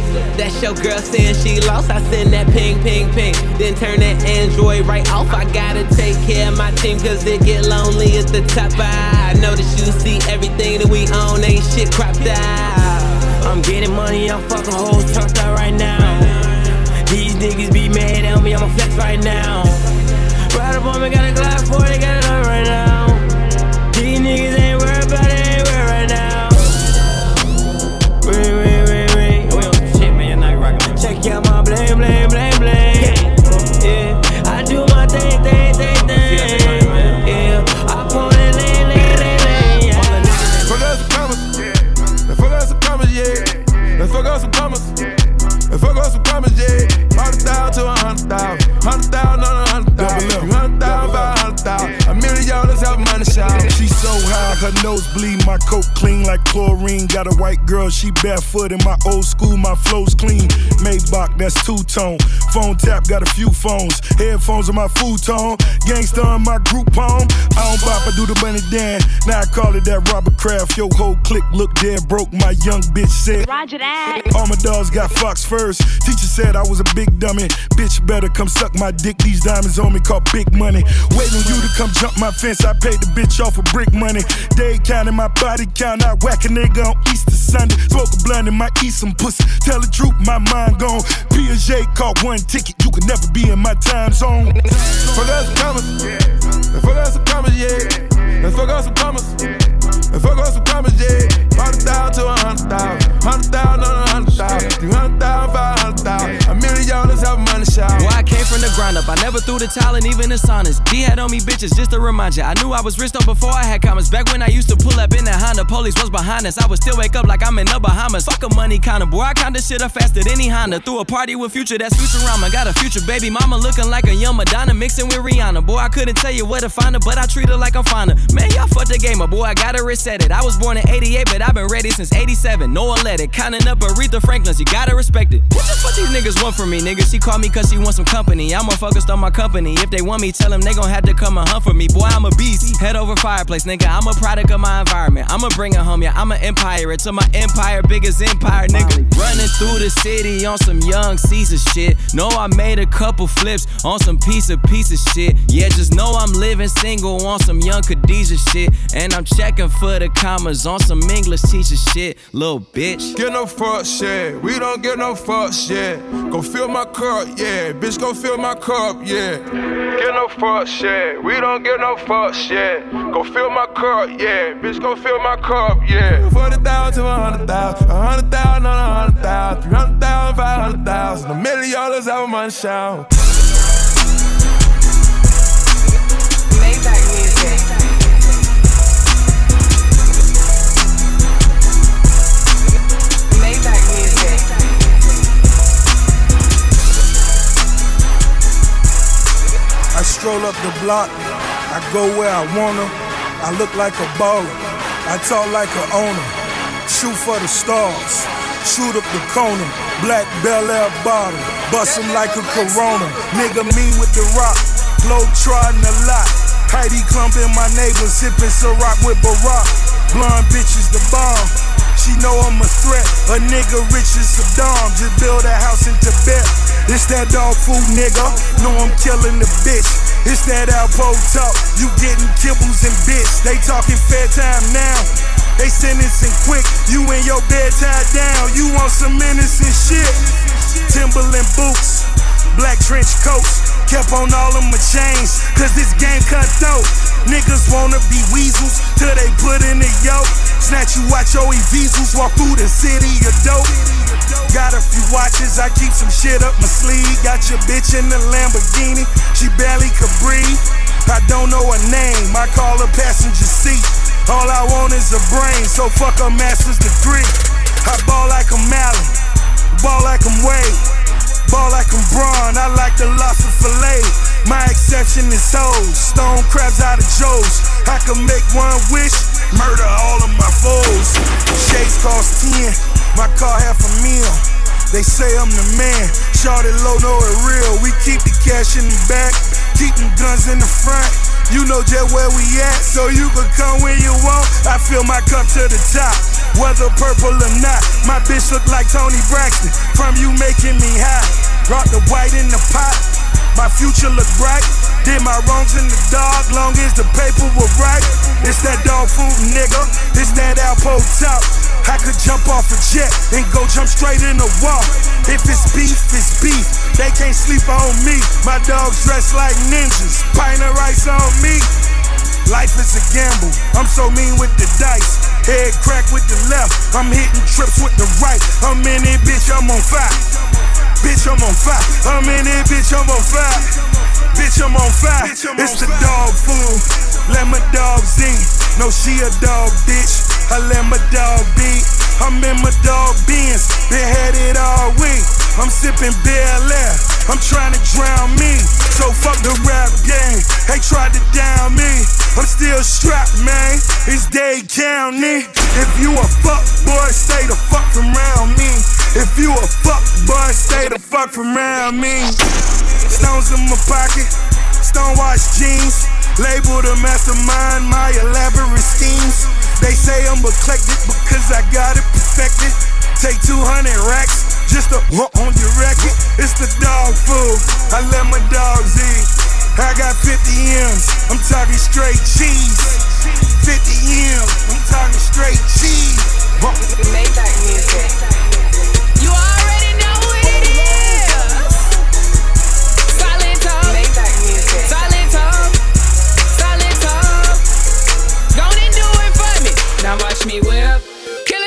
Your girl saying she lost. I send that ping, ping, ping. Then turn that Android right off. I gotta take care of my team, cause it get lonely at the top. I know that you see everything that we own, ain't shit cropped out. I'm getting money, I'm fucking hoes turned out right now. These niggas be mad at me, I'ma flex right now. Ride up on me, got a Glock 40, got it up her nose bleed, my coat clean like chlorine. Got a white girl, she barefoot in my old school, my flow's clean. Maybach, that's two tone. Phone tap, got a few phones. Headphones on my futon. Gangsta on my group home. I don't bop, I do the money dan. Now I call it that Robert Kraft. Yo, whole clique look dead broke. My young bitch said. Roger that. All my dogs got fox furs. Teacher said I was a big dummy. Bitch better come suck my dick. These diamonds on me call big money. Waiting you to come jump my fence. I paid the bitch off with brick money. Day counting my body count. I whack a nigga on Easter Sunday. Smoke a blunt and might eat some pussy. Tell the truth, my mind gone. Piaget caught one ticket. You can never be in my time zone. Fuck up some commas. Now fuck up some commas, yeah. Now fuck up some commas. Now fuck up some commas, yeah. Hundred thousand to a hundred thousand. Hundred thousand on a hundred thousand. Three hundred thousand, five hundred thousand. A million dollars have money shout. Boy, I came from the ground up. I never threw the towel and even the saunas. D had on me bitches just to remind ya. I knew I was rich though before I had commas. Back when I used to pull up in the Honda, police was behind us. I would still wake up like I'm in the Bahamas. Fuck a money counter, boy. I count this shit up faster than any Honda. Threw a party with Future, that's Futurama. Got a future baby mama looking like a young Madonna mixing with Rihanna. Boy, I couldn't tell you where to find her, but I treat her like I'm finer. Man, y'all fucked the game up, boy. I gotta reset it. I was born in 88, but I've been ready since 87. No one let it. Counting up Aretha Franklin's, you gotta respect it. What the fuck these niggas want from me, nigga? She called me cause she wants some company. I'm more focused on my company. If they want me, tell them they gon' have to come and hunt for me. Boy, I'm a beast. Head over fireplace, nigga. I'm a product of my environment. I'ma bring it home, yeah. I'm an empire. It's my empire, biggest empire, nigga. Running through the city on some young Caesar shit. Know I made a couple flips on some piece of piece of shit. Yeah, just know I'm living single on some young Khadijah shit. And I'm checking for the commas on some English teacher shit. Little bitch. Get no fuck shit, We don't get no fuck shit. Go fill my cup, yeah. Bitch, go fill my cup, yeah. Get no fuck shit, We don't get no fuck shit. Go fill my cup, yeah. Bitch, go fill my cup, yeah. Forty thousand to a hundred thousand, a hundred thousand on a hundred thousand, three hundred thousand, five hundred thousand, a million dollars out of my shout. Stroll up the block, I go where I wanna. I look like a baller, I talk like a owner. Shoot for the stars, shoot up the corner. Black Belaire bottle, bust 'em like a Corona. Nigga mean with the rock, glow trotting a lot. Heidi Klum in my neighbor, sipping Ciroc with Barack. Blonde bitches the bomb. She know I'm a threat. A nigga rich as Saddam. Just build a house in Tibet. This that dog food nigga. Know I'm killing the bitch. It's that Alpo talk. You getting kibbles and bits. They talking fair time now. They sentencing quick. You in your bed tied down. You want some innocent shit. Timberland boots, black trench coats. Kept on all of my chains, cause this game cut dope. Niggas wanna be weasels till they put in the yoke. Snatch you watch your Evisels walk through the city of dope. Got a few watches, I keep some shit up my sleeve. Got your bitch in the Lamborghini, she barely could breathe. I don't know her name, I call her passenger seat. All I want is a brain, so fuck a master's degree. I ball like I'm Allen, ball like I'm Wade. Ball like I'm Braun, I like the lobster fillet. My exception is hoes, stone crabs out of Joe's. I can make one wish, murder all of my foes. Shades cost 10, my car half a meal. They say I'm the man, Shorty low, know it real. We keep the cash in the back, keep them guns in the front. You know just where we at, so you can come when you want. I fill my cup to the top, whether purple or not. My bitch look like Toni Braxton, from you making me high. Brought the white in the pot, my future look bright. Did my wrongs in the dark, long as the paper was right. It's that dog food nigga, it's that Alpo top. I could jump off a jet and go jump straight in the wall. If it's beef, it's beef. They can't sleep on me. My dogs dressed like ninjas. Pint of rice on me. Life is a gamble. I'm so mean with the dice. Head crack with the left. I'm hitting trips with the right. I'm in it, bitch. I'm on fire. Bitch, I'm on fire. I'm in it, bitch. I'm on fire. Bitch, I'm on fire. It's the dog food. Let my dogs eat. No, she a dog, bitch. I let my dog be. I'm in my dog beans. Been had it all week. I'm sipping Belaire. I'm trying to drown me. So fuck the rap game. They tried to down me. I'm still strapped, man. It's Dade County. If you a fuck boy, stay the fuck from around me. If you a fuck boy, stay the fuck from around me. Stones in my pocket, stonewash jeans. Label the mastermind, my elaborate schemes. They say I'm eclectic because I got it perfected. Take 200 racks just a walk on your record. It's the dog food. I let my dogs eat. I got 50 M's. I'm talking straight cheese. 50 M's. I'm talking straight cheese. Music. You already know what it is. Silent talk. Maybach music. Silent talk. Silent talk. Go and do it for me. Now watch me whip.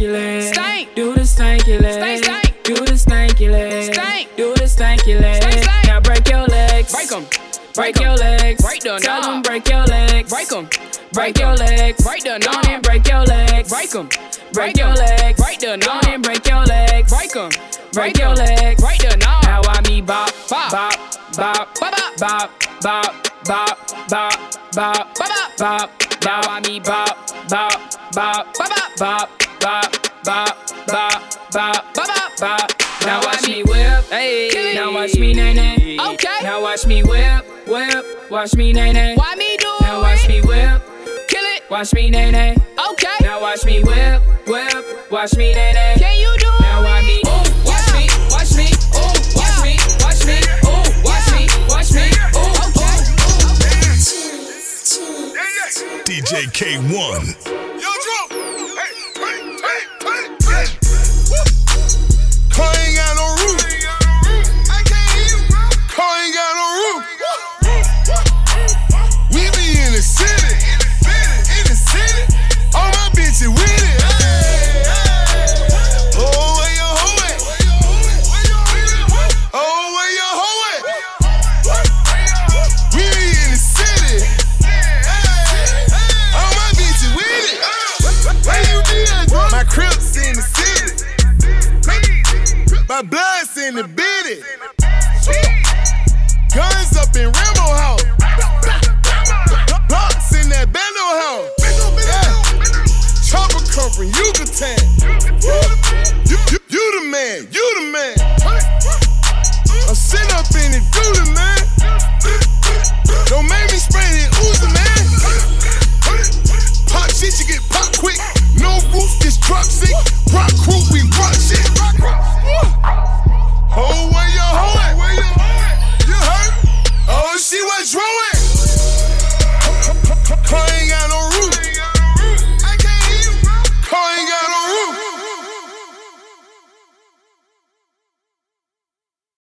Stanky leg. Stank. Do the stanky leg. Stank, stank. Do the stanky leg. Stank. Do the stanky leg. Stank, stank. Now break your legs. Break 'em. Break Break 'em. your legs. Break the Tell knob. 'em break your legs. Break 'em. Break Break your legs. Break the knob. and break your legs. Break 'em. Break your legs. Break the knob. and break your legs. Break 'em. Break your legs. Break the knob. Now I me bop, Bop. bop, bop, Bop, bop. bop, bop, bop, bop, bop, Bop, bop. bop. Now I me bop, bop, bop, Bop, bop. Bop, bop, bop, bop, bop, Bop, bop. bop. Now Now watch me me- whip. Hey. Now watch me nay nay. Okay. Now watch me whip, whip. Watch me nay nay. Why me do it? Now watch me whip. Kill it. Watch me nay nay. Okay. Now watch me whip, whip. Watch me nay nay. Can you do it? Now watch me. Ooh, watch me, watch me. Ooh, watch me, watch me. Ooh, watch me, watch me. Ooh, Okay. DJ Kay-One.